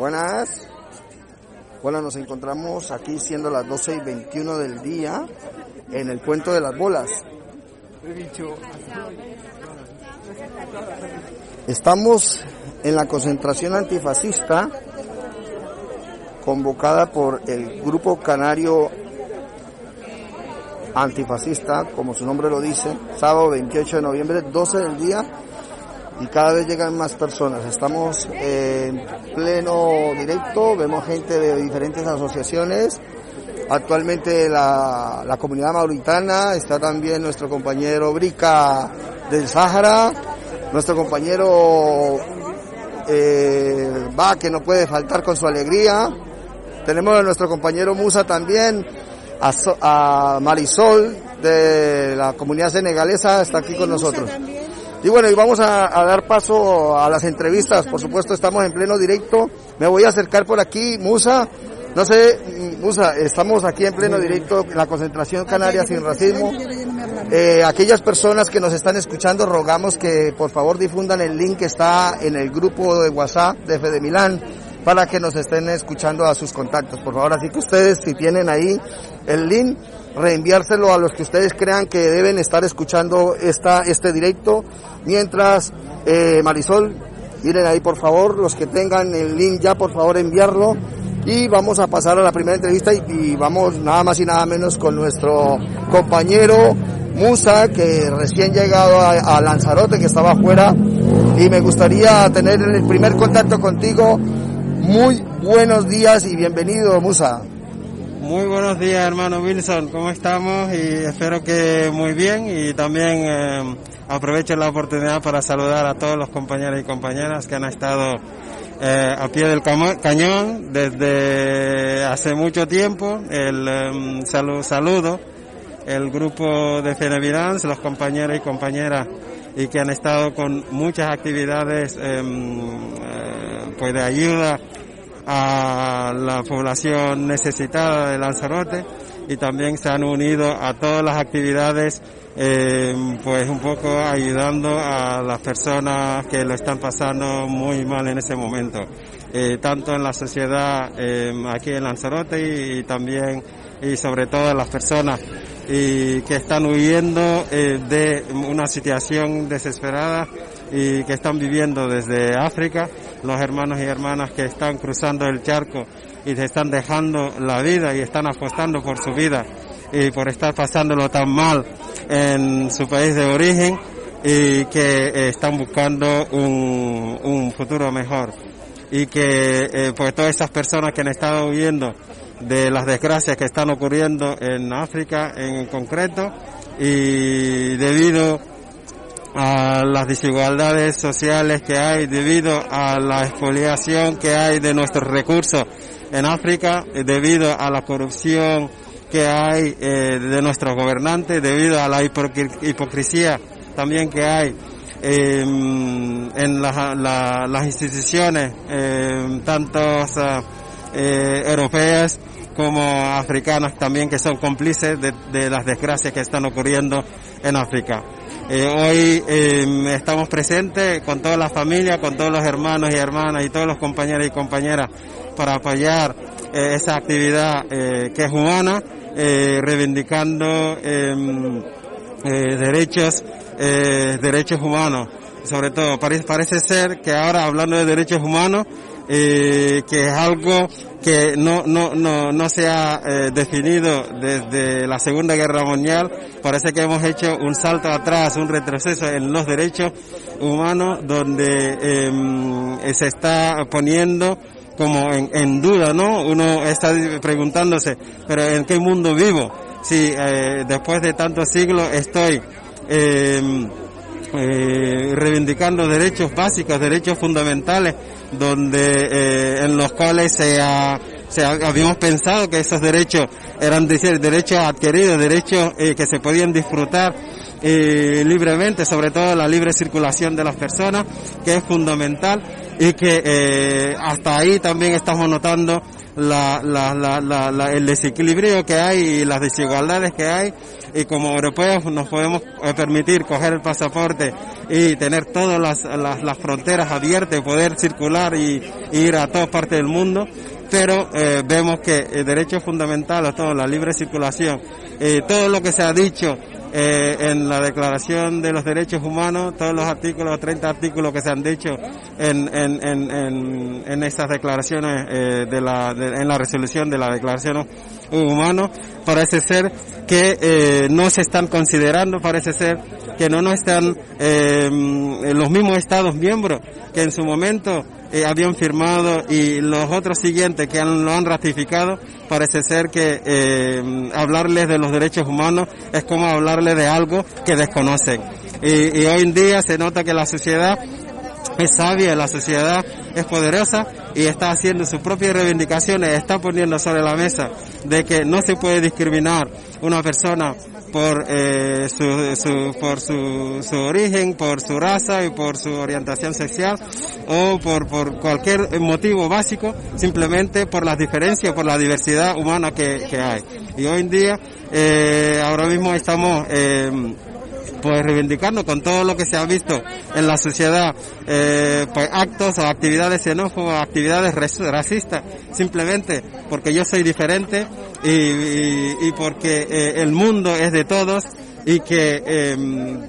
Buenas. Bueno, nos encontramos aquí siendo las 12 y 21 del día en el Puente de las Bolas. Estamos en la concentración antifascista convocada por el Grupo Canario Antifascista, como su nombre lo dice, sábado 28 de noviembre, 12 del día, y cada vez llegan más personas. Estamos en pleno directo, vemos gente de diferentes asociaciones. Actualmente la, la comunidad mauritana, está también nuestro compañero Brica del Sáhara, nuestro compañero eh, Va, que no puede faltar con su alegría. Tenemos a nuestro compañero Musa también, a Marisol de la comunidad senegalesa, está aquí con nosotros. Y bueno, y vamos a, dar paso a las entrevistas. Por supuesto, estamos en pleno directo. Me voy a acercar por aquí, Musa. No sé, Musa, estamos aquí en pleno directo la concentración canaria sin racismo. Eh, aquellas personas que nos están escuchando, rogamos que por favor difundan el link que está en el grupo de WhatsApp de Fede Milán para que nos estén escuchando a sus contactos. Por favor, así que ustedes, si tienen ahí el link, reenviárselo a los que ustedes crean que deben estar escuchando esta, este directo. Mientras, eh, Marisol, miren ahí por favor, los que tengan el link ya, por favor enviarlo. Y vamos a pasar a la primera entrevista y, vamos nada más y nada menos con nuestro compañero Musa, que recién llegado a, a Lanzarote, que estaba afuera. Y me gustaría tener el primer contacto contigo. Muy buenos días y bienvenido, Musa. Muy buenos días, hermano Wilson. ¿Cómo estamos? Y espero que muy bien. Y también eh, aprovecho la oportunidad para saludar a todos los compañeros y compañeras que han estado eh, a pie del cañón desde hace mucho tiempo. El em, salu- saludo el grupo de Fenevirans, los compañeros y compañeras y que han estado con muchas actividades em, eh, pues de ayuda a la población necesitada de Lanzarote y también se han unido a todas las actividades eh, pues un poco ayudando a las personas que lo están pasando muy mal en ese momento eh, tanto en la sociedad eh, aquí en Lanzarote y, también y sobre todo las personas y que están huyendo de una situación desesperada y que están viviendo desde África, los hermanos y hermanas que están cruzando el charco y se están dejando la vida y están apostando por su vida y por estar pasándolo tan mal en su país de origen y que eh, están buscando un, un futuro mejor. Y que eh, pues todas esas personas que han estado huyendo de las desgracias que están ocurriendo en África en concreto y debido a las desigualdades sociales que hay, debido a la expoliación que hay de nuestros recursos en África, eh, debido a la corrupción que hay eh, de nuestros gobernantes, debido a la hipocresía también que hay eh, en la- la- las instituciones, eh, tantos europeas como africanas también que son cómplices de las desgracias que están ocurriendo en África. Eh, hoy eh, estamos presentes con toda la familia, con todos los hermanos y hermanas y todos los compañeros y compañeras para apoyar eh, esa actividad que es humana, reivindicando em, derechos, derechos humanos. Sobre todo, parece, ser que ahora hablando de derechos humanos, que es algo que no, no, no, no se ha eh, definido desde la Segunda Guerra Mundial. Parece que hemos hecho un salto atrás, un retroceso en los derechos humanos, donde eh, se está poniendo como en, en duda, ¿no? Uno está preguntándose, pero ¿en qué mundo vivo? Si eh, después de tantos siglos estoy eh, eh, reivindicando derechos básicos, derechos fundamentales, donde eh, en los cuales se, habíamos pensado que esos derechos eran derechos adquiridos, derechos eh, que se podían disfrutar libremente, sobre todo la libre circulación de las personas, que es fundamental y que hasta ahí también estamos notando la, la, la, el desequilibrio que hay y las desigualdades que hay y como europeos nos podemos eh, permitir coger el pasaporte y tener todas las, las, fronteras abiertas, poder circular y, ir a todas partes del mundo, pero eh, vemos que el derecho fundamental a todo, la libre circulación, eh, todo lo que se ha dicho eh, en la Declaración de los Derechos Humanos, todos los artículos, 30 artículos que se han dicho en, en, en, en estas declaraciones eh, de la, en la resolución de la Declaración Humana, parece ser que eh, no se están considerando, parece ser que no nos están eh, los mismos Estados miembros que en su momento eh, habían firmado y los otros siguientes que han, lo han ratificado, parece ser que eh, hablarles de los derechos humanos es como hablarles de algo que desconocen. Y, y hoy en día se nota que la sociedad es sabia, la sociedad es poderosa y está haciendo sus propias reivindicaciones, está poniendo sobre la mesa de que no se puede discriminar una persona por eh, su, su, por su, su origen, por su raza y por su orientación sexual o por, por cualquier motivo básico, simplemente por las diferencias, por la diversidad humana que, que hay. Y hoy en día, eh, ahora mismo estamos eh, pues reivindicando con todo lo que se ha visto en la sociedad, eh, pues actos o actividades xenófobas, actividades racistas, simplemente porque yo soy diferente y, y, porque eh, el mundo es de todos y que eh,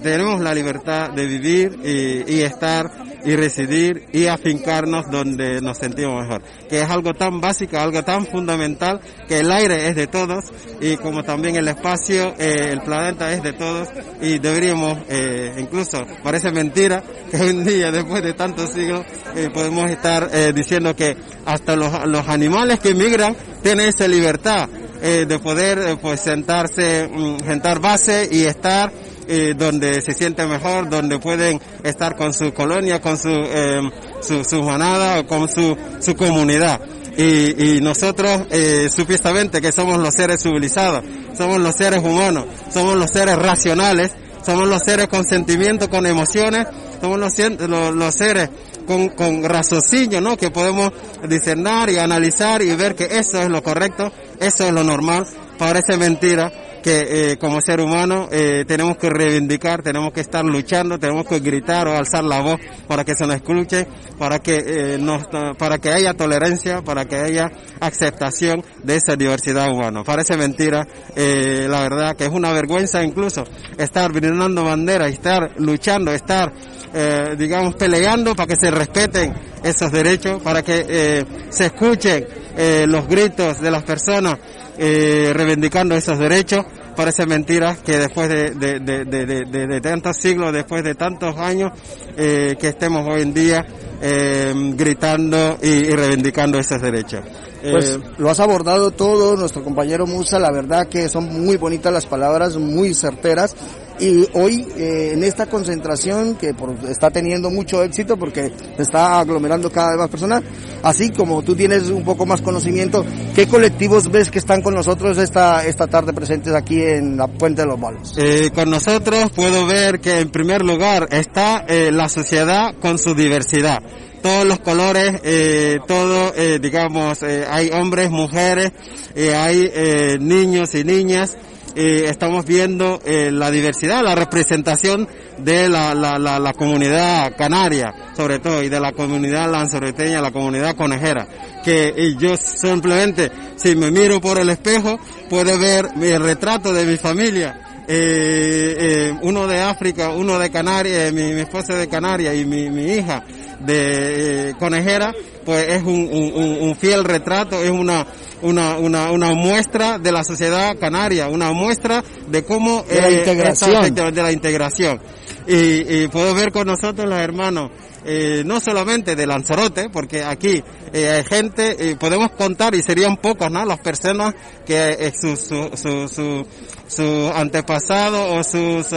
tenemos la libertad de vivir y, estar y residir y afincarnos donde nos sentimos mejor. Que es algo tan básico, algo tan fundamental, que el aire es de todos y como también el espacio, eh, el planeta es de todos y deberíamos, eh, incluso parece mentira que en día, después de tantos siglos, eh, podemos estar diciendo que hasta los, los animales que migran tienen esa libertad eh, de poder eh, pues sentarse, mm, sentar base y estar eh, donde se siente mejor, donde pueden estar con su colonia, con su, eh, su, su, manada con su, su comunidad. Y, y nosotros, eh, supuestamente que somos los seres civilizados, somos los seres humanos, somos los seres racionales, somos los seres con sentimientos, con emociones, somos los, los, los seres con, con raciocinio, ¿no? Que podemos discernir y analizar y ver que eso es lo correcto, eso es lo normal, parece mentira que eh, como ser humano eh, tenemos que reivindicar, tenemos que estar luchando, tenemos que gritar o alzar la voz para que se nos escuche, para que eh, nos, para que haya tolerancia, para que haya aceptación de esa diversidad humana. Parece mentira, eh, la verdad que es una vergüenza incluso estar brindando bandera, estar luchando, estar eh, digamos peleando para que se respeten esos derechos, para que eh, se escuchen eh, los gritos de las personas eh, reivindicando esos derechos. Parece mentira que después de, de, de, de, tantos siglos, después de tantos años, eh, que estemos hoy en día eh, gritando y, y, reivindicando esos derechos. Pues lo has abordado todo, nuestro compañero Musa, la verdad que son muy bonitas las palabras, muy certeras y hoy eh, en esta concentración que está teniendo mucho éxito porque se está aglomerando cada vez más personas, así como tú tienes un poco más conocimiento, ¿qué colectivos ves que están con nosotros esta, esta tarde presentes aquí en la Puente de los Malos? Eh, con nosotros puedo ver que en primer lugar está eh, la sociedad con su diversidad todos los colores, eh, todo, digamos, hay hombres, mujeres, hay niños y niñas, eh, estamos viendo eh, la diversidad, la representación de la, la, la, comunidad canaria, sobre todo, y de la comunidad lanzaroteña, la comunidad conejera, que yo simplemente, si me miro por el espejo, puedo ver el retrato de mi familia, eh, eh, uno de África, uno de Canarias, mi, mi esposa de Canarias y mi, mi hija de conejera, pues es un, un, un, fiel retrato, es una, una, una, una muestra de la sociedad canaria, una muestra de cómo de la eh, integración, esta, de la integración. Y, y puedo ver con nosotros los hermanos eh, no solamente de Lanzarote, porque aquí eh, hay gente, eh, podemos contar y serían pocos, ¿no? Las personas que eh, su, su, su, su, su antepasado o sus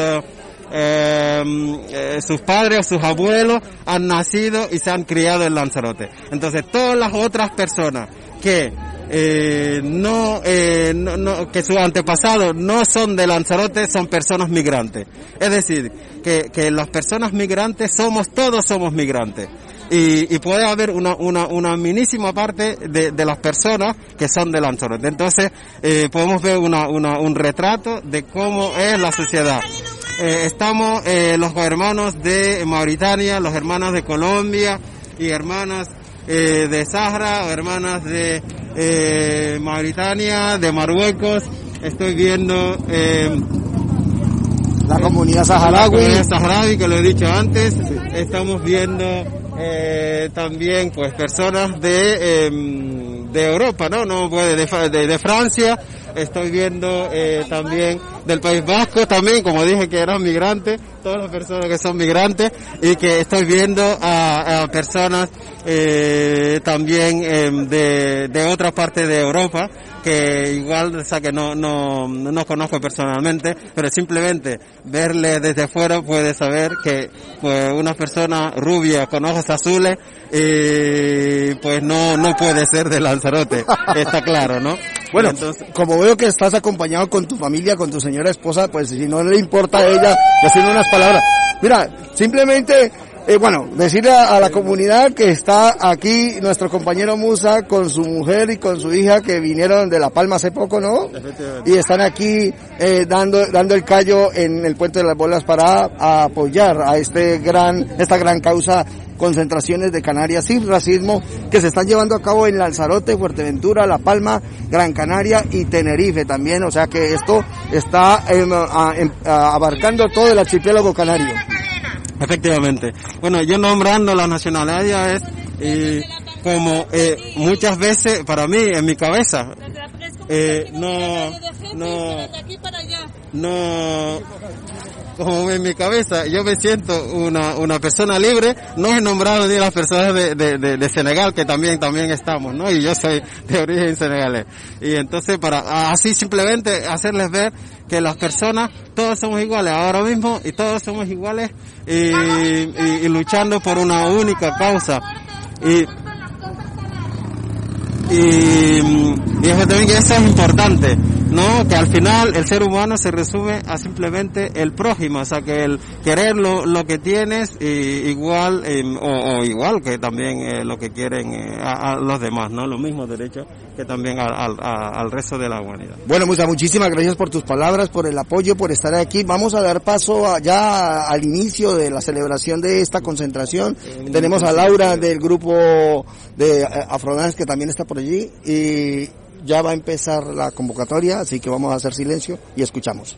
eh, sus padres, sus abuelos han nacido y se han criado en Lanzarote. Entonces todas las otras personas que eh, eh, no, que sus antepasados no son de Lanzarote, son personas migrantes. Es decir, que, que las personas migrantes somos, todos somos migrantes. Y, puede haber una, una, una minísima parte de, de las personas que son de Lanzarote. Entonces, podemos ver una, una, un retrato de cómo es la sociedad. Eh, estamos eh, los hermanos de Mauritania, los hermanos de Colombia y hermanas eh, de Sahara, hermanas de eh, Mauritania, de Marruecos. Estoy viendo eh, La comunidad la saharaui. comunidad saharaui, que lo he dicho antes. Estamos viendo eh, también pues personas de em, de Europa, ¿no? No puede de, de, de Francia. Estoy viendo eh, también del País Vasco también, como dije que eran migrantes, todas las personas que son migrantes y que estoy viendo a, a personas eh, también em, de, de otra parte de Europa que igual, o sea, que no, no, no conozco personalmente, pero simplemente verle desde fuera puede saber que pues una persona rubia con ojos azules y pues no, no puede ser de Lanzarote, está claro, ¿no? Bueno, Entonces, como veo que estás acompañado con tu familia, con tu señora esposa, pues si no le importa a ella, decirle unas palabras. Mira, simplemente, eh, bueno, decirle a, a la comunidad que está aquí nuestro compañero Musa con su mujer y con su hija que vinieron de La Palma hace poco, ¿no? Y están aquí eh, dando, dando el callo en el Puente de las Bolas para apoyar a este gran, esta gran causa concentraciones de Canarias sin racismo que se están llevando a cabo en Lanzarote, Fuerteventura, La Palma, Gran Canaria y Tenerife también. O sea que esto está em, em, abarcando todo el archipiélago canario. Efectivamente. Bueno, yo nombrando las nacionalidades y como eh, muchas veces para mí en mi cabeza eh, no no no como en mi cabeza yo me siento una, una persona libre no he nombrado ni a las personas de, de, Senegal que también también estamos no y yo soy de origen senegalés. Y entonces para así simplemente hacerles ver que las personas todos somos iguales ahora mismo y todos somos iguales y, luchando por una única causa. Y y, eso también eso es importante, ¿no? Que al final el ser humano se resume a simplemente el prójimo, o sea que el querer lo, lo que tienes y igual eh, o, o igual que también eh, lo que quieren eh, a, a los demás, ¿no? Los mismos derechos que también a- al resto de la humanidad. Bueno, Musa, muchísimas gracias por tus palabras, por el apoyo, por estar aquí. Vamos a dar paso a- ya al inicio de la celebración de esta concentración. Tenemos a Laura del grupo de eh, Afrodance que también está por allí y ya va a empezar la convocatoria, así que vamos a hacer silencio y escuchamos.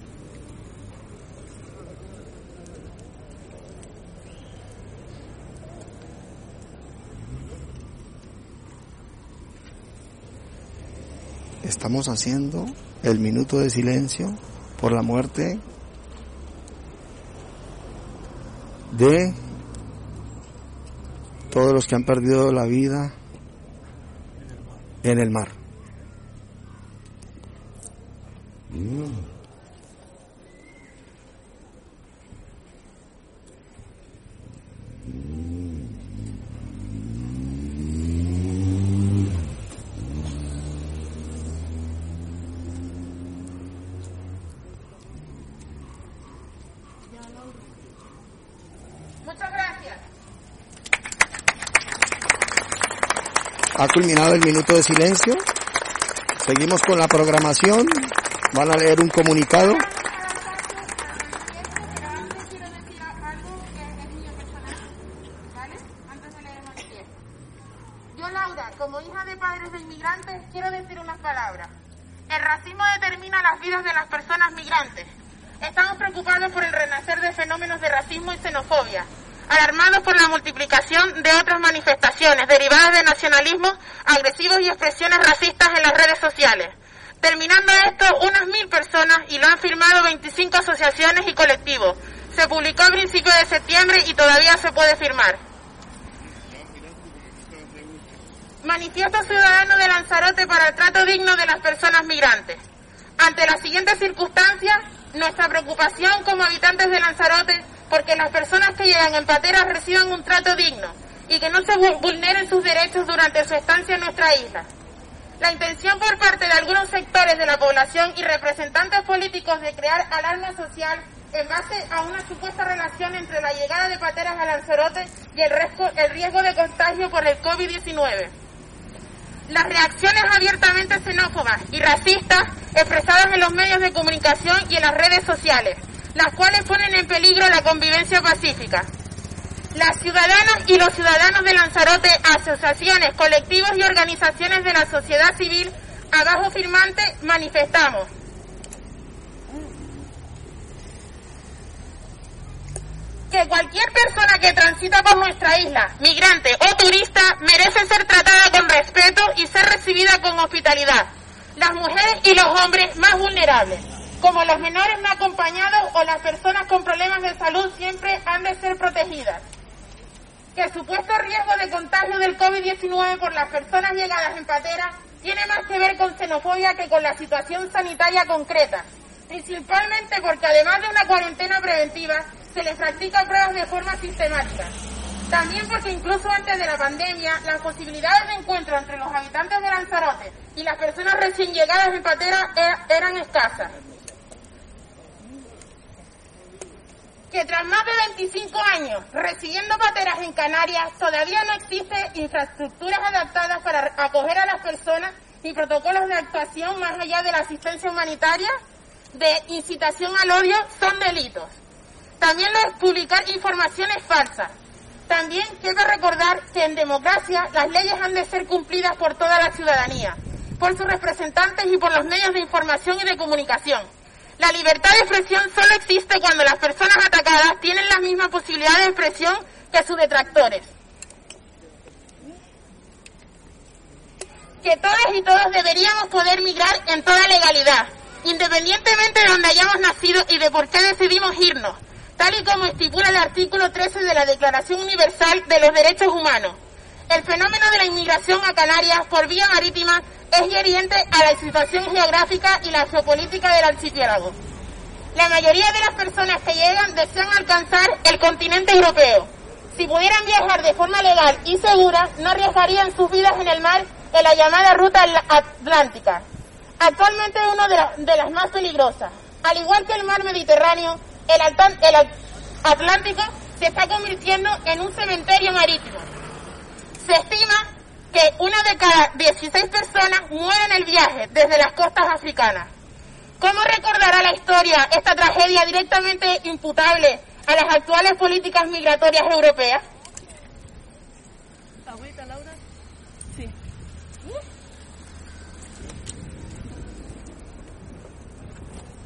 Estamos haciendo el minuto de silencio por la muerte de todos los que han perdido la vida en el mar. Gracias. Ha culminado el minuto de silencio. Seguimos con la programación. Van a leer un comunicado. Pero antes quiero decir algo que es mío personal, ¿vale? Antes de leer el manifiesto. Yo, Laura, como hija de padres de inmigrantes, quiero decir unas palabras. El racismo determina las vidas de las personas migrantes. Estamos preocupados por el renacer de fenómenos de racismo y xenofobia, alarmados por la multiplicación de otras manifestaciones derivadas de nacionalismos agresivos y expresiones racistas en las redes sociales. Terminando esto, unas mil personas, y lo han firmado 25 asociaciones y colectivos. Se publicó a principios de septiembre y todavía se puede firmar. Manifiesto Ciudadano de Lanzarote para el trato digno de las personas migrantes. Ante las siguientes circunstancias, nuestra preocupación como habitantes de Lanzarote porque las personas que llegan en pateras reciban un trato digno y que no se vulneren sus derechos durante su estancia en nuestra isla. La intención por parte de algunos sectores de la población y representantes políticos de crear alarma social en base a una supuesta relación entre la llegada de pateras a Lanzarote y el riesgo, el riesgo de contagio por el COVID-19. Las reacciones abiertamente xenófobas y racistas expresadas en los medios de comunicación y en las redes sociales, las cuales ponen en peligro la convivencia pacífica. Las ciudadanas y los ciudadanos de Lanzarote, asociaciones, colectivos y organizaciones de la sociedad civil, abajo firmante, manifestamos que cualquier persona que transita por nuestra isla, migrante o turista, merece ser tratada con respeto y ser recibida con hospitalidad. Las mujeres y los hombres más vulnerables, como los menores no acompañados o las personas con problemas de salud, siempre han de ser protegidas. Que el supuesto riesgo de contagio del COVID-19 por las personas llegadas en patera tiene más que ver con xenofobia que con la situación sanitaria concreta, principalmente porque además de una cuarentena preventiva, se les practica pruebas de forma sistemática. También porque incluso antes de la pandemia, las posibilidades de encuentro entre los habitantes de Lanzarote y las personas recién llegadas en Patera eran escasas. Que tras más de 25 años recibiendo pateras en Canarias, todavía no existe infraestructuras adaptadas para acoger a las personas ni protocolos de actuación más allá de la asistencia humanitaria, de incitación al odio, son delitos. También lo publicar informaciones falsas. También quiero recordar que en democracia las leyes han de ser cumplidas por toda la ciudadanía, por sus representantes y por los medios de información y de comunicación. La libertad de expresión solo existe cuando las personas atacadas tienen la misma posibilidad de expresión que sus detractores. Que todas y todos deberíamos poder migrar en toda legalidad, independientemente de donde hayamos nacido y de por qué decidimos irnos tal y como estipula el artículo 13 de la Declaración Universal de los Derechos Humanos. El fenómeno de la inmigración a Canarias por vía marítima es hiriente a la situación geográfica y la geopolítica del archipiélago. La mayoría de las personas que llegan desean alcanzar el continente europeo. Si pudieran viajar de forma legal y segura, no arriesgarían sus vidas en el mar en la llamada ruta atlántica. Actualmente es una de las más peligrosas. Al igual que el mar Mediterráneo, el, Atlántico se está convirtiendo en un cementerio marítimo. Se estima que una de cada 16 personas muere en el viaje desde las costas africanas. ¿Cómo recordará la historia esta tragedia directamente imputable a las actuales políticas migratorias europeas? Laura? Sí.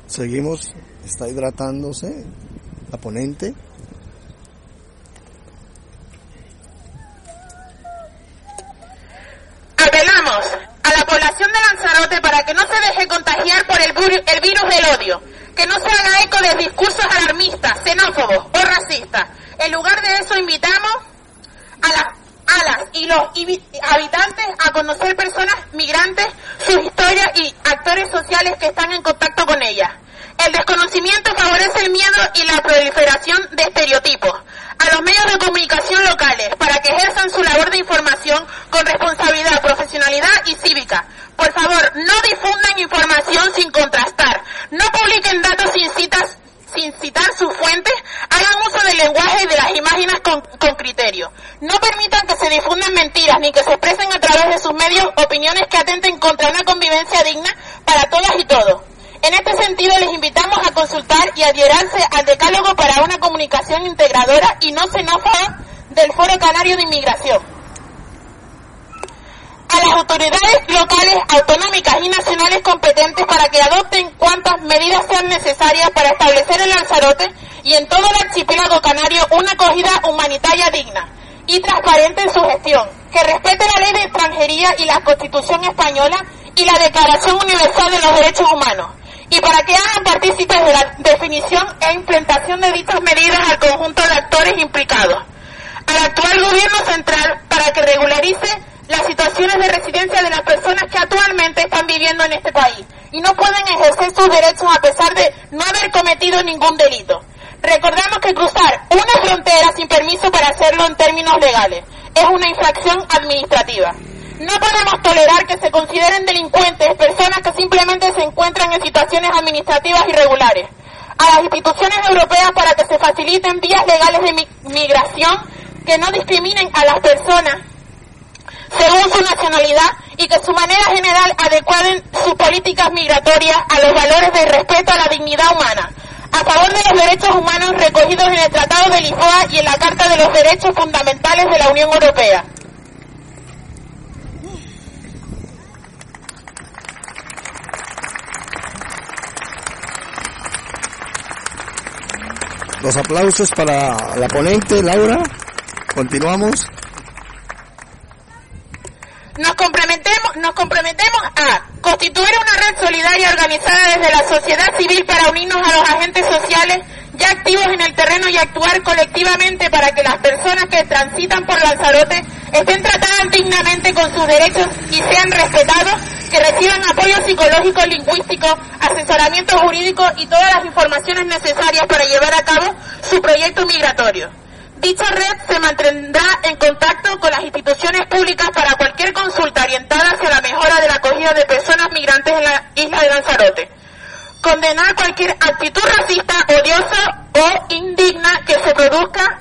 Seguimos está hidratándose la ponente. Apelamos a la población de Lanzarote para que no se deje contagiar por el, el virus del odio, que no se haga eco de discursos alarmistas, xenófobos o racistas. En lugar de eso invitamos a las a las y los habitantes a conocer personas migrantes, sus historias y actores sociales que están en contacto con ellas. El desconocimiento favorece el miedo y la proliferación de estereotipos a los medios de comunicación locales para que ejerzan su labor de información con responsabilidad, profesionalidad y cívica. Por favor, no difundan información sin contrastar, no publiquen datos sin citas sin citar sus fuentes, hagan uso del lenguaje y de las imágenes con, con, criterio. No permitan que se difundan mentiras ni que se expresen a través de sus medios opiniones que atenten contra una convivencia digna para todas y todos. En este sentido, les invitamos a consultar y adhierarse al decálogo para una comunicación integradora y no xenófoba del Foro Canario de Inmigración. A las autoridades locales, autonómicas y nacionales competentes para que adopten cuantas medidas sean necesarias para establecer en Lanzarote y en todo el archipiélago canario una acogida humanitaria digna y transparente en su gestión, que respete la ley de extranjería y la Constitución española y la Declaración Universal de los Derechos Humanos y para que hagan partícipes de la definición e implementación de dichas medidas al conjunto de actores implicados. Al actual gobierno central para que regularice las situaciones de residencia de las personas que actualmente están viviendo en este país y no pueden ejercer sus derechos a pesar de no haber cometido ningún delito. Recordamos que cruzar una frontera sin permiso para hacerlo en términos legales es una infracción administrativa. No podemos tolerar que se consideren delincuentes personas que simplemente se encuentran en situaciones administrativas irregulares. A las instituciones europeas para que se faciliten vías legales de migración que no discriminen a las personas según su nacionalidad y que su manera general adecuaden sus políticas migratorias a los valores de respeto a la dignidad humana, a favor de los derechos humanos recogidos en el Tratado de Lisboa y en la Carta de los Derechos Fundamentales de la Unión Europea. Los aplausos para la ponente, Laura. Continuamos. Nos comprometemos, nos comprometemos a constituir una red solidaria organizada desde la sociedad civil para unirnos a los agentes sociales ya activos en el terreno y actuar colectivamente para que las personas que transitan por Lanzarote estén tratadas dignamente con sus derechos y sean respetados, que reciban apoyo psicológico, lingüístico, asesoramiento jurídico y todas las informaciones necesarias para llevar a cabo su proyecto migratorio. Dicha red se mantendrá en contacto con las instituciones públicas para cualquier consulta orientada hacia la mejora de la acogida de personas migrantes en la isla de Lanzarote. Condenar cualquier actitud racista, odiosa o indigna que se produzca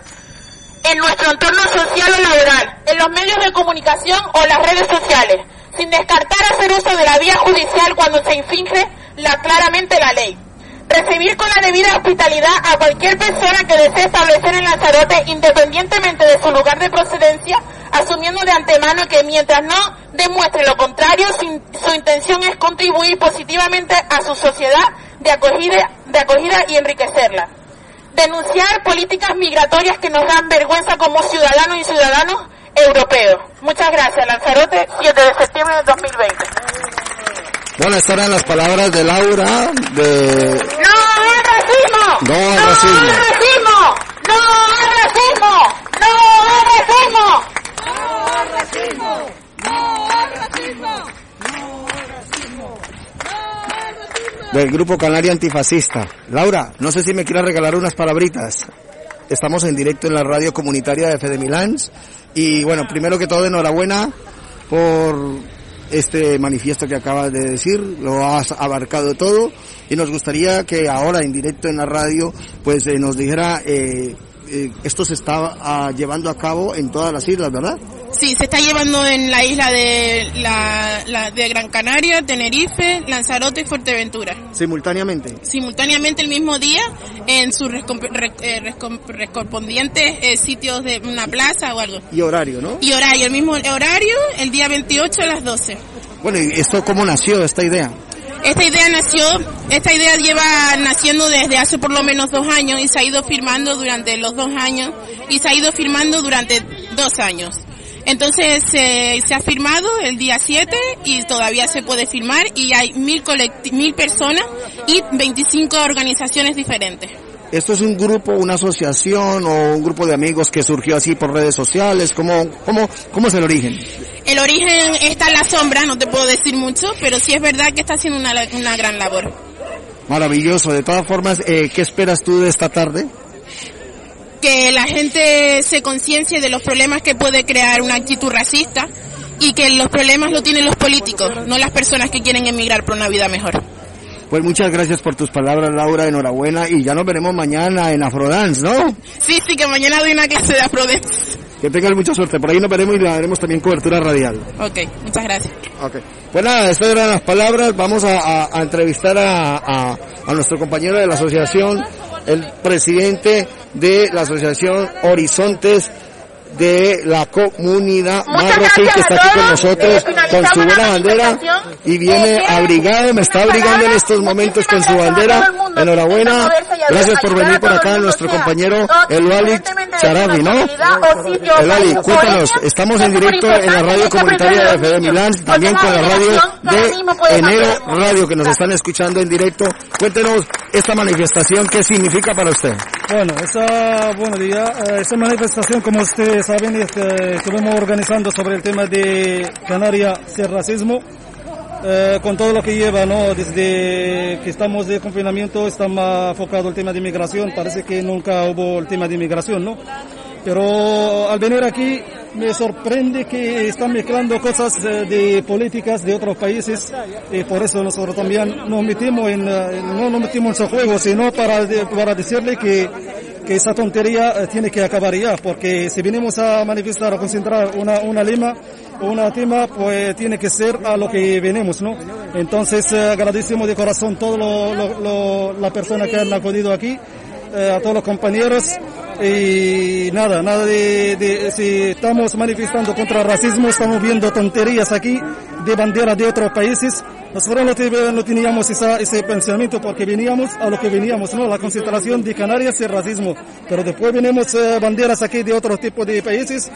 en nuestro entorno social o laboral, en los medios de comunicación o las redes sociales, sin descartar hacer uso de la vía judicial cuando se infringe la, claramente la ley recibir con la debida hospitalidad a cualquier persona que desee establecer en Lanzarote independientemente de su lugar de procedencia, asumiendo de antemano que mientras no demuestre lo contrario, su, intención es contribuir positivamente a su sociedad de acogida, de acogida y enriquecerla. Denunciar políticas migratorias que nos dan vergüenza como ciudadanos y ciudadanos europeos. Muchas gracias. Lanzarote, 7 de septiembre de 2020. Bueno, estas eran las palabras de Laura de... ¡No al racismo! No al racismo! ¡No al racismo! ¡No al racismo! ¡No al racismo! ¡No al racismo! ¡No al racismo! ¡No al racismo! Del grupo Canaria Antifascista. Laura, no sé si me quieras regalar unas palabritas. Estamos en directo en la radio comunitaria de Fede Milans. Y bueno, primero que todo, enhorabuena por este manifiesto que acabas de decir, lo has abarcado todo y nos gustaría que ahora en directo en la radio pues eh, nos dijera eh, eh, esto se está ah, llevando a cabo en todas las islas, ¿verdad? Sí, se está llevando en la isla de, la, de Gran Canaria, Tenerife, Lanzarote y Fuerteventura. ¿Simultáneamente? Simultáneamente el mismo día en sus correspondientes sitios de una plaza o algo. Y horario, ¿no? Y horario, el mismo horario, el día 28 a las 12. Bueno, ¿y esto cómo nació esta idea? Esta idea nació, esta idea lleva naciendo desde hace por lo menos dos años y se ha ido firmando durante los dos años y se ha ido firmando durante dos años. Entonces se ha firmado el día 7 y todavía se puede firmar y hay mil, mil personas y 25 organizaciones diferentes. ¿Esto es un grupo, una asociación o un grupo de amigos que surgió así por redes sociales? ¿Cómo, cómo, cómo es el origen? El origen está en la sombra, no te puedo decir mucho, pero sí es verdad que está haciendo una, una gran labor. Maravilloso. De todas formas, eh, ¿qué esperas tú de esta tarde? Que la gente se conciencie de los problemas que puede crear una actitud racista y que los problemas lo tienen los políticos, no las personas que quieren emigrar por una vida mejor. Pues muchas gracias por tus palabras, Laura, enhorabuena, y ya nos veremos mañana en Afrodance, ¿no? Sí, sí, que mañana doy una clase de Afrodance. Que tengas mucha suerte, por ahí nos veremos y le daremos también cobertura radial. Ok, muchas gracias. Ok, pues nada, estas eran las palabras, vamos a, entrevistar a, a nuestro compañero de la asociación, el presidente de la asociación Horizontes de la comunidad marroquí que está aquí con nosotros con su buena bandera y viene abrigado, me está abrigando en estos momentos con su bandera. Enhorabuena, gracias por venir por acá, nuestro compañero El Walid Sarabi, ¿no? Elali, cuéntanos, estamos en directo en la radio comunitaria de Fede Milán, también con la radio de Enero Radio que nos están escuchando en directo. Cuéntenos esta manifestación, ¿qué significa para usted? Bueno, esta, bueno, día, eh, esta manifestación, como ustedes saben, este, estuvimos organizando sobre el tema de Canarias sin racismo. Eh, con todo lo que lleva, ¿no? Desde que estamos de confinamiento está más enfocado el tema de inmigración, parece que nunca hubo el tema de inmigración, ¿no? Pero al venir aquí me sorprende que están mezclando cosas eh, de políticas de otros países y por eso nosotros también nos metimos en, eh, no nos metimos en su juego, sino para, para decirle que, que esa tontería tiene que acabar ya, porque si venimos a manifestar, a concentrar una, una lema, una tema pues tiene que ser a lo que venimos, ¿no? Entonces eh, agradecemos de corazón todo lo, la persona que han acudido aquí, eh, a todos los compañeros y nada, nada de, de, si estamos manifestando contra el racismo, estamos viendo tonterías aquí de banderas de otros países. Nosotros no, teníamos ese pensamiento porque veníamos a lo que veníamos, ¿no? La concentración de Canarias y el racismo. Pero después venimos eh, banderas aquí de otros tipos de países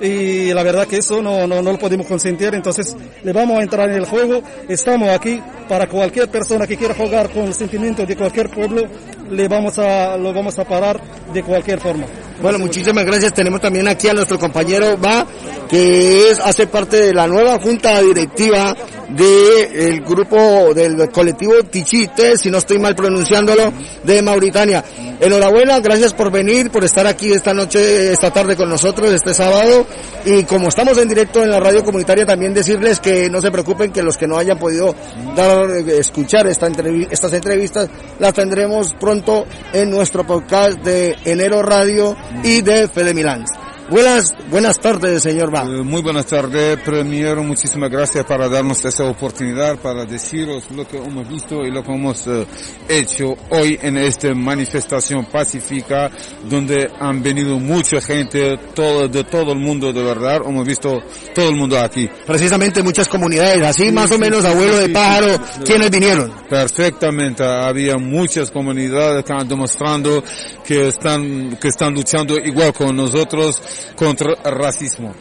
y la verdad que eso no, no, no lo podemos consentir. Entonces le vamos a entrar en el juego. Estamos aquí para cualquier persona que quiera jugar con el sentimiento de cualquier pueblo, le vamos a, lo vamos a parar de cualquier forma. Bueno, muchísimas gracias. Tenemos también aquí a nuestro compañero Va, que es, hace parte de la nueva junta directiva del grupo del colectivo Tichite, si no estoy mal pronunciándolo, de Mauritania. Enhorabuena, gracias por venir, por estar aquí esta noche, esta tarde con nosotros, este sábado. Y como estamos en directo en la radio comunitaria, también decirles que no se preocupen que los que no hayan podido dar, escuchar esta estas entrevistas, las tendremos pronto en nuestro podcast de Enero Radio y de Fede Milán. Buenas, buenas tardes, señor Va. Eh, muy buenas tardes, primero muchísimas gracias para darnos esa oportunidad para deciros lo que hemos visto y lo que hemos eh, hecho hoy en esta manifestación pacífica donde han venido mucha gente todo, de todo el mundo de verdad, hemos visto todo el mundo aquí. Precisamente muchas comunidades, así más o menos abuelo de pájaro, ¿quiénes vinieron? Perfectamente, había muchas comunidades que han demostrando que están, que están luchando igual con nosotros contra el racismo.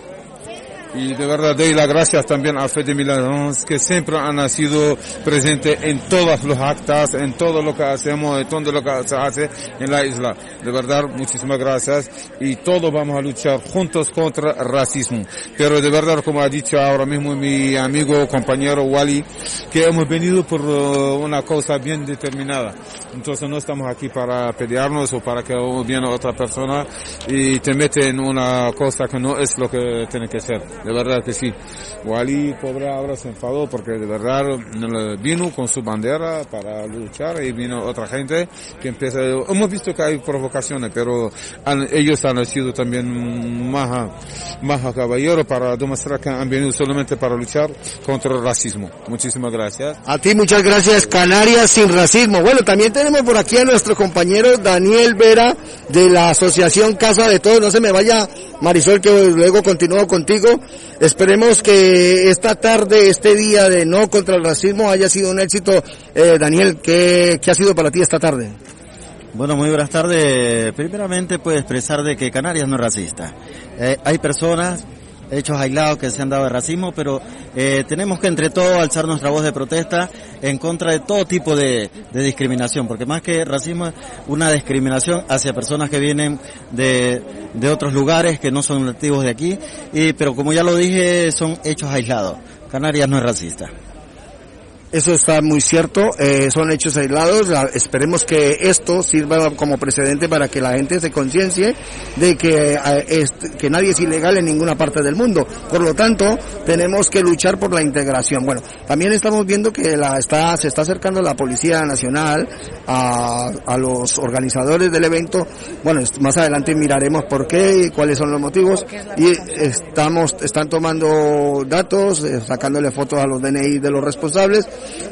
Y de verdad doy las gracias también a Fede Milans que siempre han sido presente en todas los actas, en todo lo que hacemos, en todo lo que se hace en la isla. De verdad, muchísimas gracias y todos vamos a luchar juntos contra el racismo. Pero de verdad, como ha dicho ahora mismo mi amigo, compañero Wally, que hemos venido por uh, una cosa bien determinada. Entonces no estamos aquí para pelearnos o para que viene otra persona y te mete en una cosa que no es lo que tiene que ser de verdad que sí. Wally, pobre, ahora se enfadó porque de verdad vino con su bandera para luchar y vino otra gente que empieza, hemos visto que hay provocaciones, pero ellos han sido también más, más caballeros para demostrar que han venido solamente para luchar contra el racismo. Muchísimas gracias. A ti muchas gracias, Canarias sin racismo. Bueno, también tenemos por aquí a nuestro compañero Daniel Vera de la Asociación Casa de Todos. No se me vaya Marisol, que luego continúo contigo. Esperemos que esta tarde, este día de no contra el racismo haya sido un éxito. Eh, Daniel, ¿qué, ha sido para ti esta tarde? Bueno, muy buenas tardes. Primeramente, puedo expresar de que Canarias no es racista. Eh, hay personas hechos aislados que se han dado de racismo, pero eh, tenemos que entre todos alzar nuestra voz de protesta en contra de todo tipo de, discriminación, porque más que racismo es una discriminación hacia personas que vienen de, de otros lugares que no son nativos de aquí, y, pero como ya lo dije, son hechos aislados. Canarias no es racista. Eso está muy cierto, eh, son hechos aislados, esperemos que esto sirva como precedente para que la gente se conciencie de que, eh, que nadie es ilegal en ninguna parte del mundo. Por lo tanto, tenemos que luchar por la integración. Bueno, también estamos viendo que la está, se está acercando la Policía Nacional a, a los organizadores del evento. Bueno, más adelante miraremos por qué y cuáles son los motivos. Y estamos, están tomando datos, eh, sacándole fotos a los DNI de los responsables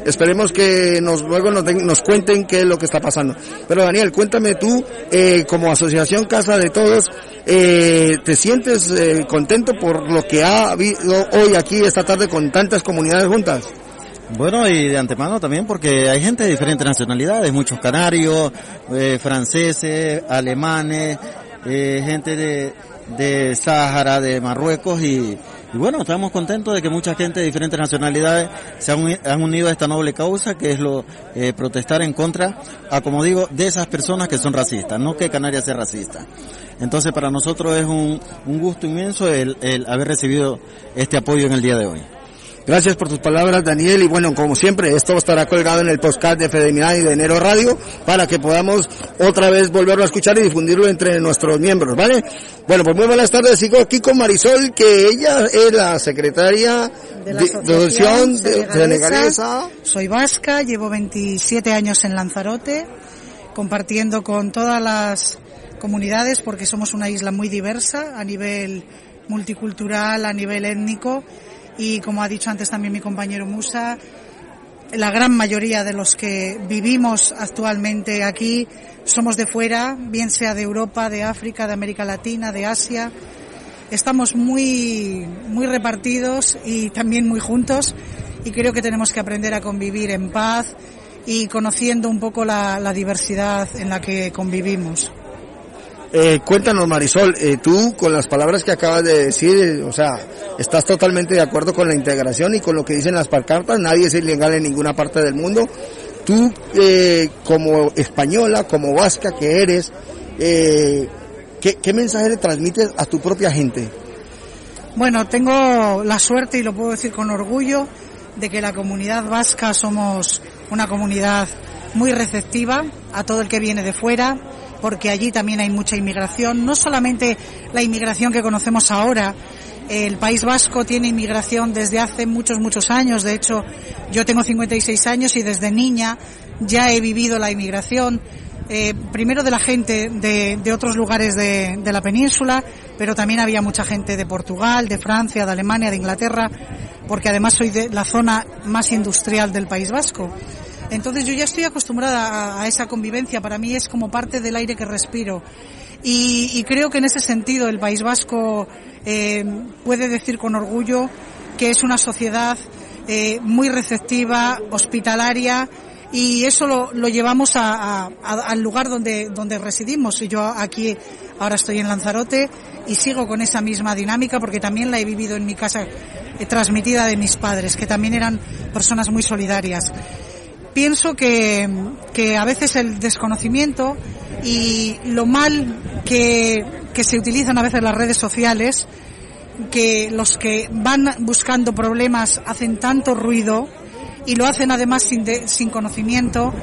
Esperemos que nos luego nos, nos cuenten qué es lo que está pasando. Pero Daniel, cuéntame tú, eh, como Asociación Casa de Todos, eh, ¿te sientes eh, contento por lo que ha habido hoy aquí esta tarde con tantas comunidades juntas? Bueno, y de antemano también porque hay gente de diferentes nacionalidades, muchos canarios, franceses, alemanes, eh, gente de, de Sáhara, de Marruecos y, y bueno, estamos contentos de que mucha gente de diferentes nacionalidades se han, uni- han unido a esta noble causa que es lo eh, protestar en contra, a como digo, de esas personas que son racistas, no que Canarias sea racista. Entonces para nosotros es un, un gusto inmenso el, el haber recibido este apoyo en el día de hoy. Gracias por tus palabras, Daniel. Y bueno, como siempre, esto estará colgado en el podcast de Fedemidad y de Enero Radio para que podamos otra vez volverlo a escuchar y difundirlo entre nuestros miembros, ¿vale? Bueno, pues muy buenas tardes. Sigo aquí con Marisol, que ella es la secretaria de la Asociación de-. Senegalesa. Soy vasca, llevo 27 años en Lanzarote, compartiendo con todas las comunidades porque somos una isla muy diversa a nivel multicultural, a nivel étnico y como ha dicho antes también mi compañero Musa, la gran mayoría de los que vivimos actualmente aquí somos de fuera, bien sea de Europa, de África, de América Latina, de Asia. Estamos muy, muy repartidos y también muy juntos y creo que tenemos que aprender a convivir en paz y conociendo un poco la, la diversidad en la que convivimos. Eh, cuéntanos, Marisol, eh, tú con las palabras que acabas de decir, eh, o sea, estás totalmente de acuerdo con la integración y con lo que dicen las pancartas, nadie es ilegal en ninguna parte del mundo. Tú, como española, como vasca que eres, ¿qué, ¿qué mensaje le transmites a tu propia gente? Bueno, tengo la suerte y lo puedo decir con orgullo de que la comunidad vasca somos una comunidad muy receptiva a todo el que viene de fuera, porque allí también hay mucha inmigración, no solamente la inmigración que conocemos ahora, el País Vasco tiene inmigración desde hace muchos, muchos años. De hecho, yo tengo 56 años y desde niña ya he vivido la inmigración. eh, primero de la gente de, otros lugares de la península, pero también había mucha gente de Portugal, de Francia, de Alemania, de Inglaterra, porque además soy de la zona más industrial del País Vasco. Entonces yo ya estoy acostumbrada a, esa convivencia, para mí es como parte del aire que respiro. Y, creo que en ese sentido el País Vasco eh, puede decir con orgullo que es una sociedad eh, muy receptiva, hospitalaria, y eso lo, llevamos al lugar donde, donde residimos. Yo aquí ahora estoy en Lanzarote y sigo con esa misma dinámica porque también la he vivido en mi casa eh, transmitida de mis padres, que también eran personas muy solidarias. Pienso que, que a veces el desconocimiento y lo mal que, que se utilizan a veces las redes sociales, que los que van buscando problemas hacen tanto ruido y lo hacen además sin, de- sin conocimiento,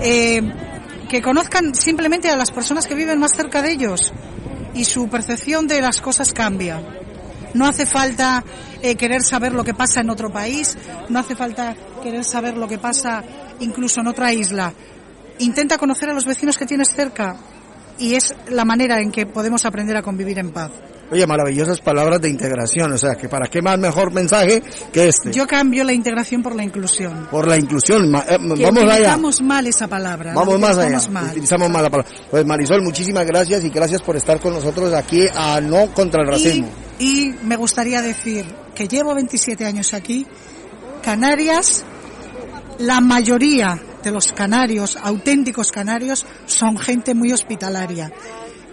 eh, que conozcan simplemente a las personas que viven más cerca de ellos y su percepción de las cosas cambia. No hace falta eh, querer saber lo que pasa en otro país, no hace falta querer saber lo que pasa incluso en otra isla. Intenta conocer a los vecinos que tienes cerca y es la manera en que podemos aprender a convivir en paz. Oye, maravillosas palabras de integración, o sea, que para qué más mejor mensaje que este. Yo cambio la integración por la inclusión. Por la inclusión, eh, Que vamos allá. utilizamos mal esa palabra. la Vamos más allá, mal. utilizamos más la palabra. Pues Marisol, muchísimas gracias y gracias por estar con nosotros aquí a No contra el Racismo. Y, y me gustaría decir que llevo 27 años aquí. Canarias, la mayoría de los canarios, auténticos canarios, son gente muy hospitalaria.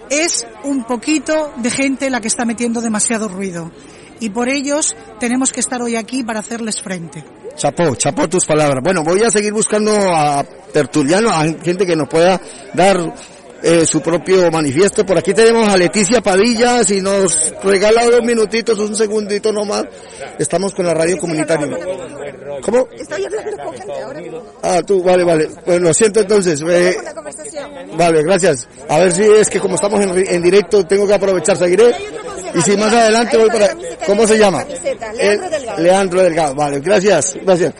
Es un poquito de gente la que está metiendo demasiado ruido. Y por ellos tenemos que estar hoy aquí para hacerles frente. Chapó, chapó tus palabras. Bueno, voy a seguir buscando a tertulianos, a gente que nos pueda dar eh, su propio manifiesto. Por aquí tenemos a Leticia Padilla, si nos regala dos minutitos, un segundito nomás. Estamos con la radio comunitaria. ¿Cómo? Estoy hablando con gente ahora mismo. Ah, tú, vale, vale. Pues lo siento entonces. eh. Vale, gracias. A ver si es que como estamos en, en directo tengo que aprovechar, seguiré. Y si más adelante voy para... ¿Cómo se llama? Leandro El- Delgado. Leandro Delgado, vale, gracias, gracias.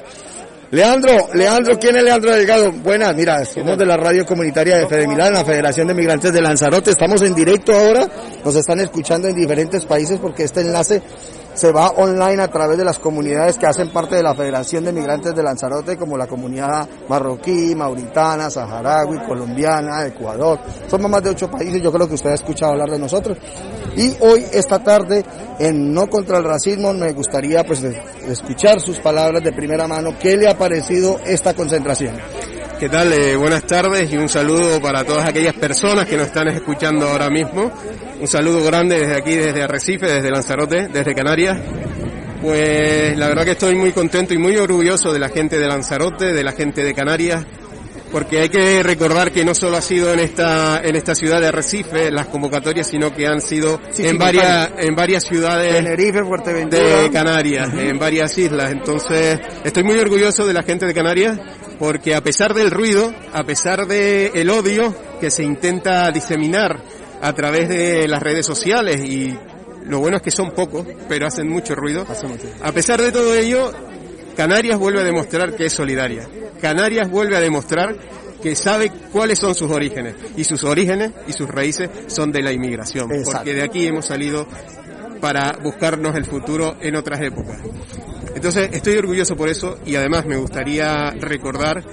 Leandro, Leandro, ¿quién es Leandro Delgado? Buenas, mira, somos de la radio comunitaria de Fede Milán, la Federación de Migrantes de Lanzarote. Estamos en directo ahora, nos están escuchando en diferentes países porque este enlace se va online a través de las comunidades que hacen parte de la Federación de Migrantes de Lanzarote, como la comunidad marroquí, mauritana, saharaui, colombiana, Ecuador. Somos más de ocho países, yo creo que usted ha escuchado hablar de nosotros. Y hoy, esta tarde, en No contra el Racismo, me gustaría pues escuchar sus palabras de primera mano. ¿Qué le ha parecido esta concentración? ¿Qué tal? Eh, buenas tardes y un saludo para todas aquellas personas que nos están escuchando ahora mismo. Un saludo grande desde aquí, desde Arrecife, desde Lanzarote, desde Canarias. Pues la verdad que estoy muy contento y muy orgulloso de la gente de Lanzarote, de la gente de Canarias, porque hay que recordar que no solo ha sido en esta en esta ciudad de Arrecife las convocatorias, sino que han sido en varias en varias ciudades Tenerife, de Canarias, en varias islas. Entonces, estoy muy orgulloso de la gente de Canarias porque a pesar del ruido, a pesar del el odio que se intenta diseminar a través de las redes sociales y lo bueno es que son pocos, pero hacen mucho ruido. A pesar de todo ello, Canarias vuelve a demostrar que es solidaria. Canarias vuelve a demostrar que sabe cuáles son sus orígenes. Y sus orígenes y sus raíces son de la inmigración. Exacto. Porque de aquí hemos salido para buscarnos el futuro en otras épocas. Entonces estoy orgulloso por eso y además me gustaría recordar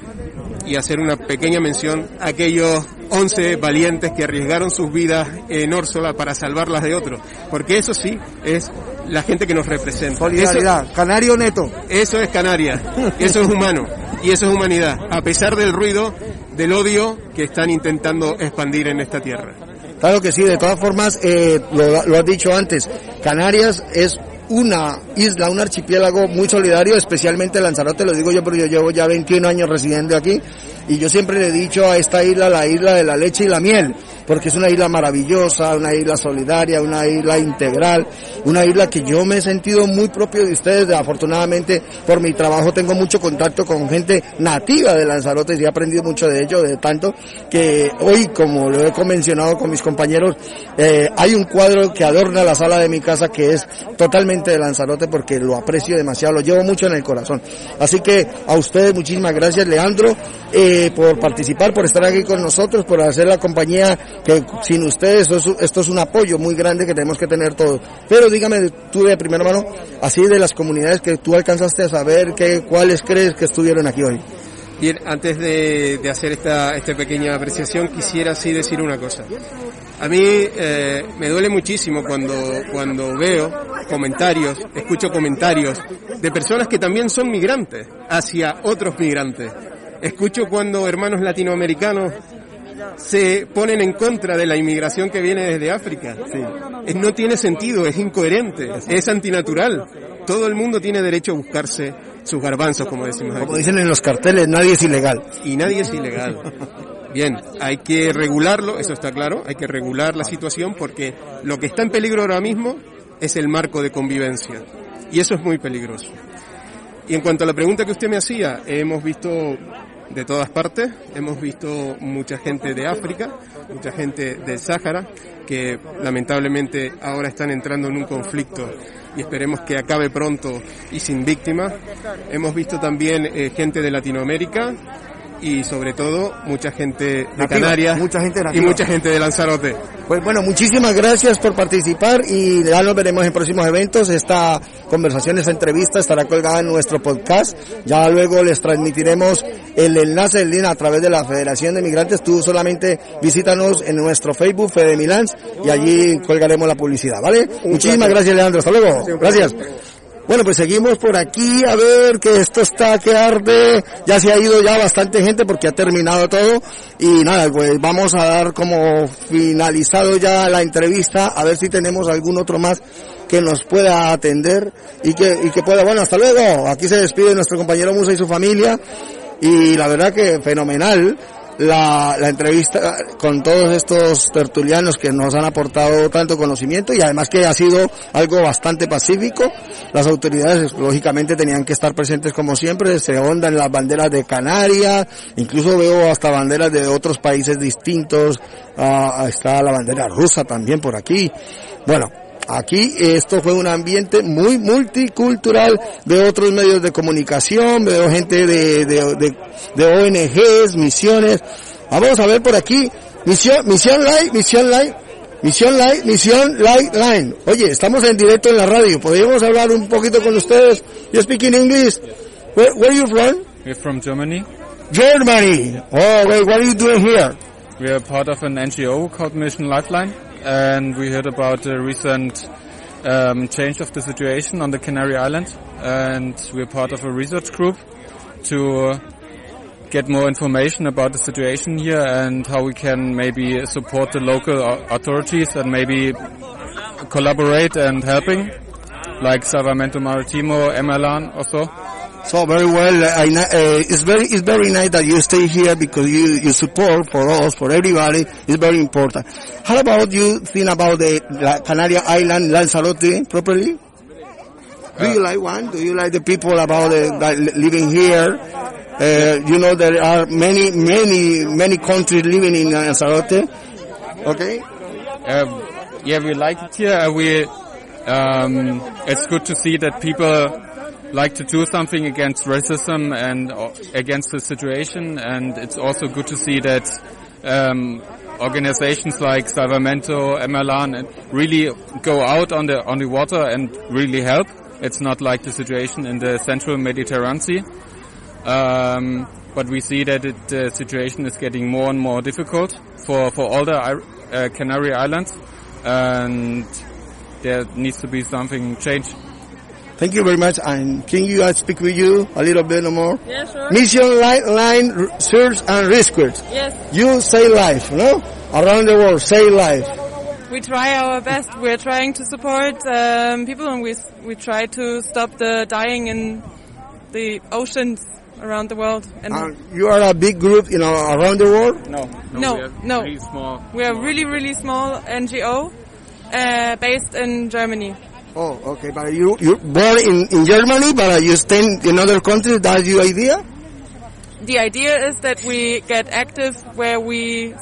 y hacer una pequeña mención a aquellos 11 valientes que arriesgaron sus vidas en Órsola para salvarlas de otros. Porque eso sí es la gente que nos representa. Solidaridad, canario neto. Eso es Canarias, eso es humano y eso es humanidad, a pesar del ruido, del odio que están intentando expandir en esta tierra. Claro que sí, de todas formas, eh, lo, lo has dicho antes, Canarias es una isla, un archipiélago muy solidario, especialmente Lanzarote, lo digo yo porque yo llevo ya 21 años residiendo aquí y yo siempre le he dicho a esta isla la isla de la leche y la miel, porque es una isla maravillosa, una isla solidaria, una isla integral, una isla que yo me he sentido muy propio de ustedes, afortunadamente por mi trabajo tengo mucho contacto con gente nativa de Lanzarote y he aprendido mucho de ello, de tanto que hoy, como lo he convencionado con mis compañeros, eh, hay un cuadro que adorna la sala de mi casa que es totalmente de Lanzarote porque lo aprecio demasiado, lo llevo mucho en el corazón. Así que a ustedes muchísimas gracias, Leandro, eh, por participar, por estar aquí con nosotros, por hacer la compañía que sin ustedes esto es, un apoyo muy grande que tenemos que tener todos. Pero dígame tú de primera mano, así de las comunidades que tú alcanzaste a saber, que, cuáles crees que estuvieron aquí hoy. Bien, antes de, de hacer esta, esta pequeña apreciación, quisiera sí decir una cosa. A mí eh, me duele muchísimo cuando, cuando veo comentarios, escucho comentarios de personas que también son migrantes hacia otros migrantes. Escucho cuando hermanos latinoamericanos se ponen en contra de la inmigración que viene desde África. No tiene sentido, es incoherente, es antinatural. Todo el mundo tiene derecho a buscarse sus garbanzos, como decimos aquí. Como dicen en los carteles, nadie es ilegal. Y nadie es ilegal. Bien, hay que regularlo, eso está claro, hay que regular la situación porque lo que está en peligro ahora mismo es el marco de convivencia. Y eso es muy peligroso. Y en cuanto a la pregunta que usted me hacía, hemos visto de todas partes, hemos visto mucha gente de África, mucha gente del Sáhara, que lamentablemente ahora están entrando en un conflicto y esperemos que acabe pronto y sin víctimas. Hemos visto también eh, gente de Latinoamérica y sobre todo mucha gente de Nativa, Canarias mucha gente y mucha gente de Lanzarote. Pues bueno, muchísimas gracias por participar y ya nos veremos en próximos eventos. Esta conversación, esta entrevista estará colgada en nuestro podcast. Ya luego les transmitiremos el enlace del link a través de la Federación de Migrantes. Tú solamente visítanos en nuestro Facebook, Fede Milans, y allí colgaremos la publicidad, ¿vale? Muchísimas gracias, Leandro. Hasta luego. Gracias. Bueno, pues seguimos por aquí a ver que esto está que arde. Ya se ha ido ya bastante gente porque ha terminado todo. Y nada, pues vamos a dar como finalizado ya la entrevista. A ver si tenemos algún otro más que nos pueda atender y que, y que pueda, bueno, hasta luego. Aquí se despide nuestro compañero Musa y su familia. Y la verdad que fenomenal la, la entrevista con todos estos tertulianos que nos han aportado tanto conocimiento y además que ha sido algo bastante pacífico. Las autoridades lógicamente tenían que estar presentes como siempre, se ondan las banderas de Canarias, incluso veo hasta banderas de otros países distintos, ah, está la bandera rusa también por aquí. Bueno, Aquí esto fue un ambiente muy multicultural, veo otros medios de comunicación, veo gente de, de, de, de ONGs, misiones. Vamos a ver por aquí, misión, misión live, misión live, misión live, misión live line. Oye, estamos en directo en la radio, podríamos hablar un poquito con ustedes. You speak in English? Where, where are you from? We're from Germany. Germany. Oh, wait, what are you doing here? We are part of an NGO called Mission Lifeline, and we heard about the recent um, change of the situation on the Canary Islands, and we're part of a research group to get more information about the situation here and how we can maybe support the local authorities and maybe collaborate and helping, like Salvamento Maritimo, Emelan also. So very well. I, uh, it's very it's very nice that you stay here because you you support for us for everybody. It's very important. How about you think about the La Canary Island Lanzarote properly? Do you like one? Do you like the people about the, living here? Uh, you know there are many many many countries living in Lanzarote. Okay. Um, yeah, we like it here. We um, it's good to see that people like to do something against racism and against the situation. And it's also good to see that um, organizations like Salvamento, Emelan really go out on the on the water and really help. It's not like the situation in the central Mediterranean Sea. Um, but we see that it, the situation is getting more and more difficult for, for all the uh, Canary Islands and there needs to be something changed. Thank you very much. And can you uh, speak with you a little bit more? Yeah, sure. Mission line, line search and rescue. Yes. You save life, no? Around the world, save life. We try our best. We're trying to support um, people, and we we try to stop the dying in the oceans around the world. And uh, you are a big group, you know, around the world. No, no, no. no. Really small. We are really, really small NGO uh, based in Germany. Oh, okay. But you you born in, in Germany, but you stay in other countries. That's your idea? The idea is that we get active where we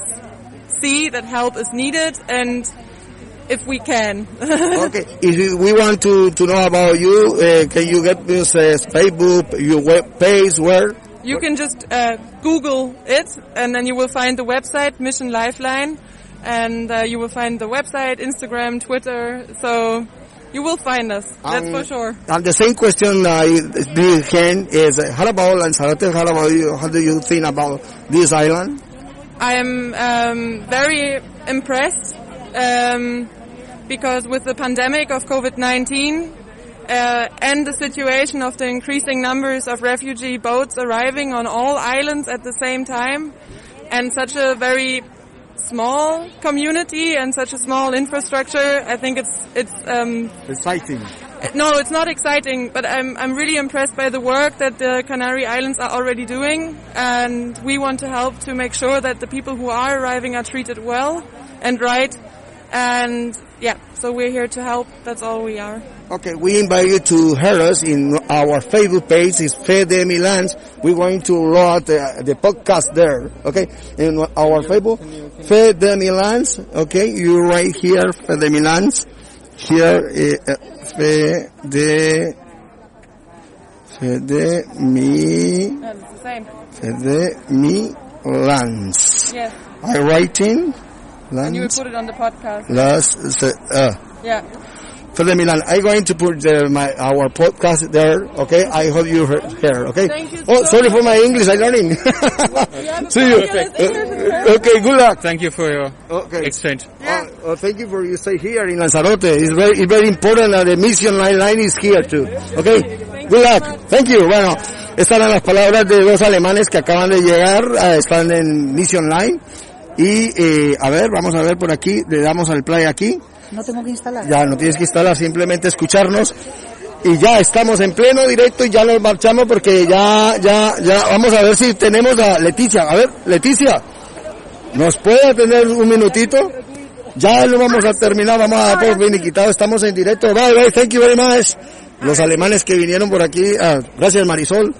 see that help is needed and if we can. okay. If we want to, to know about you, uh, can you get this uh, Facebook, your web page, where? You can just uh, Google it and then you will find the website, Mission Lifeline. And uh, you will find the website, Instagram, Twitter. So you will find us. That's um, for sure. And the same question I do can is uh, how about Lanzarote? How about you? How do you think about this island? I am um, very impressed um, because with the pandemic of COVID-19 uh, and the situation of the increasing numbers of refugee boats arriving on all islands at the same time and such a very small community and such a small infrastructure, I think it's it's um, exciting. No, it's not exciting, but I'm I'm really impressed by the work that the Canary Islands are already doing, and we want to help to make sure that the people who are arriving are treated well and right, and yeah, so we're here to help. That's all we are. Okay, we invite you to hear us in our Facebook page. It's Fede Milans. We're going to load the, the podcast there. Okay, in our Facebook, Fede Milans. Okay, you right here, Fede Milans. Here, uh, Fede, Fede Mi, Fede Milans. Yes. I writing. Lance, and you will put it on the podcast. Last, uh, yeah. Fede Milan, I'm going to put the, my our podcast there. Okay, I hope you heard here. Okay. Thank you oh, so sorry for my English. I'm learning. See you. Uh, okay, good luck. Thank you for your okay. exchange. Yeah. Oh, oh, thank you for you stay here in Lanzarote. It's very, it's very important that the mission line line is here too. Okay. Good luck. Thank you. Bueno, estas eran las palabras de dos alemanes que acaban de llegar. Uh, están en Mission Line. Y eh, a ver, vamos a ver por aquí, le damos al play aquí. No tengo que instalar. Ya, no tienes que instalar, simplemente escucharnos. Y ya estamos en pleno directo y ya nos marchamos porque ya, ya, ya, vamos a ver si tenemos a Leticia. A ver, Leticia, ¿nos puede tener un minutito? Ya lo vamos a terminar, vamos a por finiquitado, estamos en directo. Bye, bye, thank you very much. Los alemanes que vinieron por aquí, ah, gracias Marisol.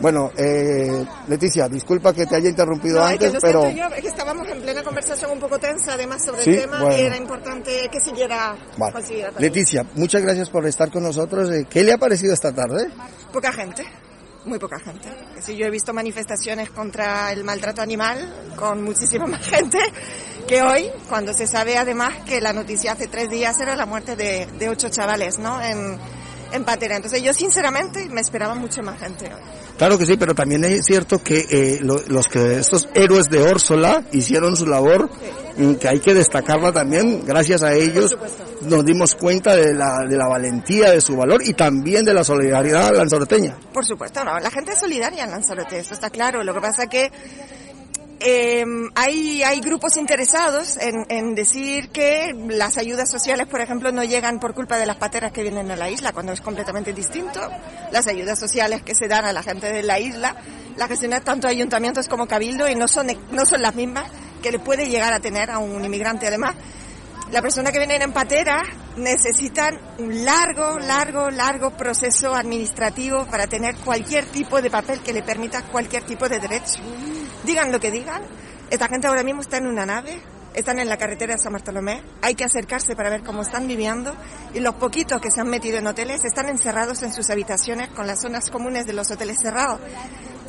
Bueno, eh, Leticia, disculpa que te haya interrumpido no, antes, que pero... Yo, es que estábamos en plena conversación un poco tensa, además, sobre ¿Sí? el tema, bueno. y era importante que siguiera... Vale. Leticia, muchas gracias por estar con nosotros. Eh, ¿Qué le ha parecido esta tarde? Poca gente, muy poca gente. Sí, yo he visto manifestaciones contra el maltrato animal con muchísima más gente que hoy, cuando se sabe además que la noticia hace tres días era la muerte de, de ocho chavales, ¿no? En, en patera. Entonces yo sinceramente me esperaba mucho más gente hoy. Claro que sí, pero también es cierto que eh, lo- los que estos héroes de Órsola hicieron su labor, mm, que hay que destacarla también, gracias a ellos nos dimos cuenta de la, de la valentía, de su valor y también de la solidaridad lanzaroteña. Por supuesto, no. La gente es solidaria en Lanzarote, eso está claro. Lo que pasa es que eh, hay, grupos interesados en, en decir que las ayudas sociales, por ejemplo, no llegan por culpa de las pateras que vienen a la isla, cuando es completamente distinto. Las ayudas sociales que se dan a la gente de la isla, las gestionan tanto ayuntamientos como cabildo y no son, no son las mismas que le puede llegar a tener a un inmigrante. Además, la persona que viene en patera necesitan un largo, largo, largo proceso administrativo para tener cualquier tipo de papel que le permita cualquier tipo de derecho. Digan lo que digan, esta gente ahora mismo está en una nave, están en la carretera de San Bartolomé, hay que acercarse para ver cómo están viviendo. Y los poquitos que se han metido en hoteles están encerrados en sus habitaciones con las zonas comunes de los hoteles cerrados.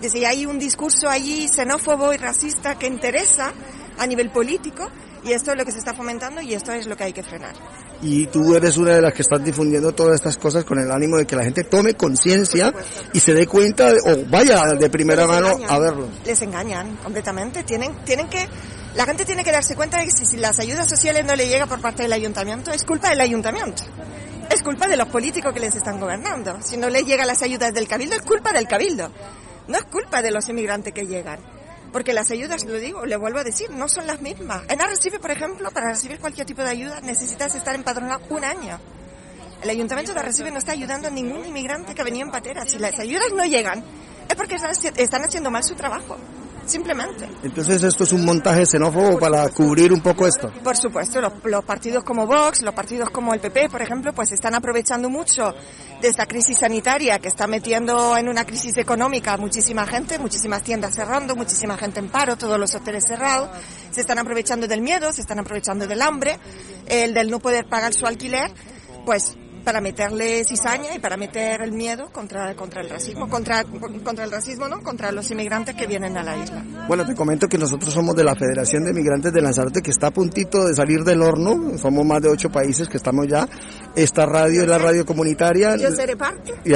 Dice, hay un discurso allí xenófobo y racista que interesa a nivel político y esto es lo que se está fomentando y esto es lo que hay que frenar. Y tú eres una de las que estás difundiendo todas estas cosas con el ánimo de que la gente tome conciencia y se dé cuenta o vaya de primera Les mano engañan, a verlo. Les engañan completamente. Tienen, tienen que, la gente tiene que darse cuenta de que si, si las ayudas sociales no le llega por parte del ayuntamiento, es culpa del ayuntamiento. Es culpa de los políticos que les están gobernando. Si no les llegan las ayudas del cabildo, es culpa del cabildo. No es culpa de los inmigrantes que llegan. Porque las ayudas, lo digo, le vuelvo a decir, no son las mismas. En Arrecife, por ejemplo, para recibir cualquier tipo de ayuda necesitas estar empadronado un año. El ayuntamiento de Arrecife no está ayudando a ningún inmigrante que ha venido en patera. Si las ayudas no llegan, es porque están haciendo mal su trabajo. Simplemente. Entonces esto es un montaje xenófobo para cubrir un poco esto. Por supuesto, los, los partidos como Vox, los partidos como el PP, por ejemplo, pues están aprovechando mucho de esta crisis sanitaria que está metiendo en una crisis económica a muchísima gente, muchísimas tiendas cerrando, muchísima gente en paro, todos los hoteles cerrados. Se están aprovechando del miedo, se están aprovechando del hambre, el del no poder pagar su alquiler, pues para meterle cizaña y para meter el miedo contra, contra el racismo, contra, contra el racismo, ¿no? Contra los inmigrantes que vienen a la isla. Bueno, te comento que nosotros somos de la Federación de Migrantes de Lanzarote que está a puntito de salir del horno. Somos más de ocho países que estamos ya. Esta radio es la radio comunitaria. Yo seré parte. Y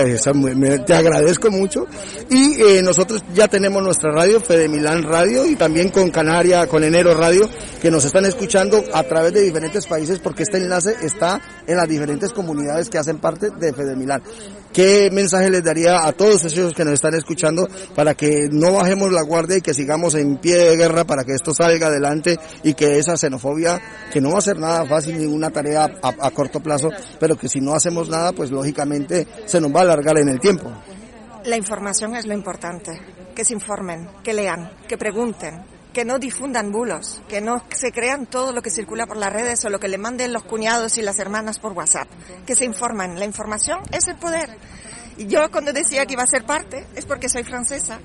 me- te agradezco mucho. Y eh, nosotros ya tenemos nuestra radio, Fede Milán Radio, y también con Canaria, con Enero Radio, que nos están escuchando a través de diferentes países porque este enlace está en las diferentes comunidades que hacen parte de Fede. ¿Qué mensaje les daría a todos esos que nos están escuchando para que no bajemos la guardia y que sigamos en pie de guerra para que esto salga adelante y que esa xenofobia, que no va a ser nada fácil ni una tarea a, a corto plazo, pero que si no hacemos nada, pues lógicamente se nos va a alargar en el tiempo. La información es lo importante. Que se informen, que lean, que pregunten, que no difundan bulos, que no se crean todo lo que circula por las redes o lo que le manden los cuñados y las hermanas por WhatsApp. Que se informen. La información es el poder. Y yo cuando decía que iba a ser parte es porque soy francesa.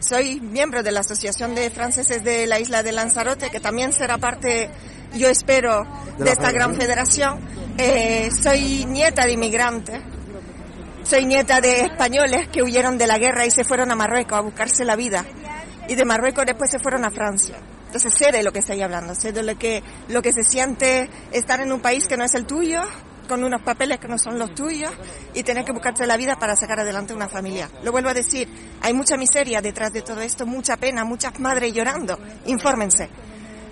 Soy miembro de la Asociación de Franceses de la isla de Lanzarote, que también será parte, yo espero, De esta gran federación. Eh, soy nieta de inmigrantes. Soy nieta de españoles que huyeron de la guerra y se fueron a Marruecos a buscarse la vida. Y de Marruecos después se fueron a Francia. Entonces sé de lo que estoy hablando, sé de lo que, lo que se siente estar en un país que no es el tuyo, con unos papeles que no son los tuyos y tener que buscarse la vida para sacar adelante una familia. Lo vuelvo a decir, hay mucha miseria detrás de todo esto, mucha pena, muchas madres llorando. Infórmense,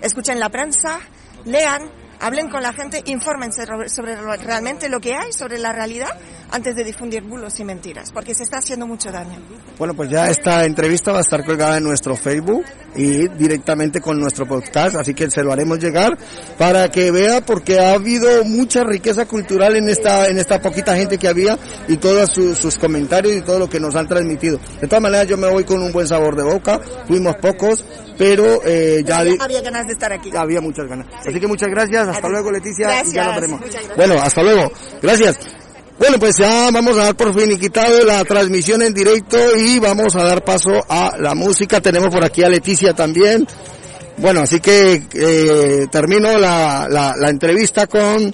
escuchen la prensa, lean, hablen con la gente, infórmense sobre realmente lo que hay, sobre la realidad, antes de difundir bulos y mentiras, porque se está haciendo mucho daño. Bueno, pues ya esta entrevista va a estar colgada en nuestro Facebook y directamente con nuestro podcast, así que se lo haremos llegar para que vea porque ha habido mucha riqueza cultural en esta en esta poquita gente que había y todos sus, sus comentarios y todo lo que nos han transmitido. De todas maneras, yo me voy con un buen sabor de boca, fuimos pocos, pero eh, ya di- Había ganas de estar aquí. había muchas ganas. Así que muchas gracias, hasta luego Leticia y ya nos Gracias, veremos. gracias. Bueno, hasta luego, gracias. Bueno, pues ya vamos a dar por finiquitado la transmisión en directo y vamos a dar paso a la música. Tenemos por aquí a Leticia también. Bueno, así que eh, termino la, la, la entrevista con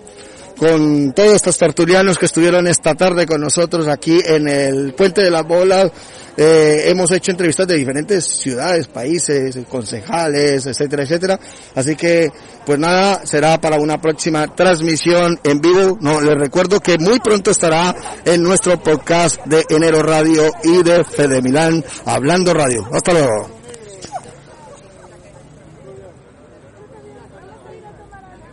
con todos estos tertulianos que estuvieron esta tarde con nosotros aquí en el Puente de las Bolas. Eh, hemos hecho entrevistas de diferentes ciudades, países, concejales, etcétera, etcétera. Así que, pues nada, será para una próxima transmisión en vivo. No, les recuerdo que muy pronto estará en nuestro podcast de Enero Radio y de Fede Milán, Hablando Radio. Hasta luego.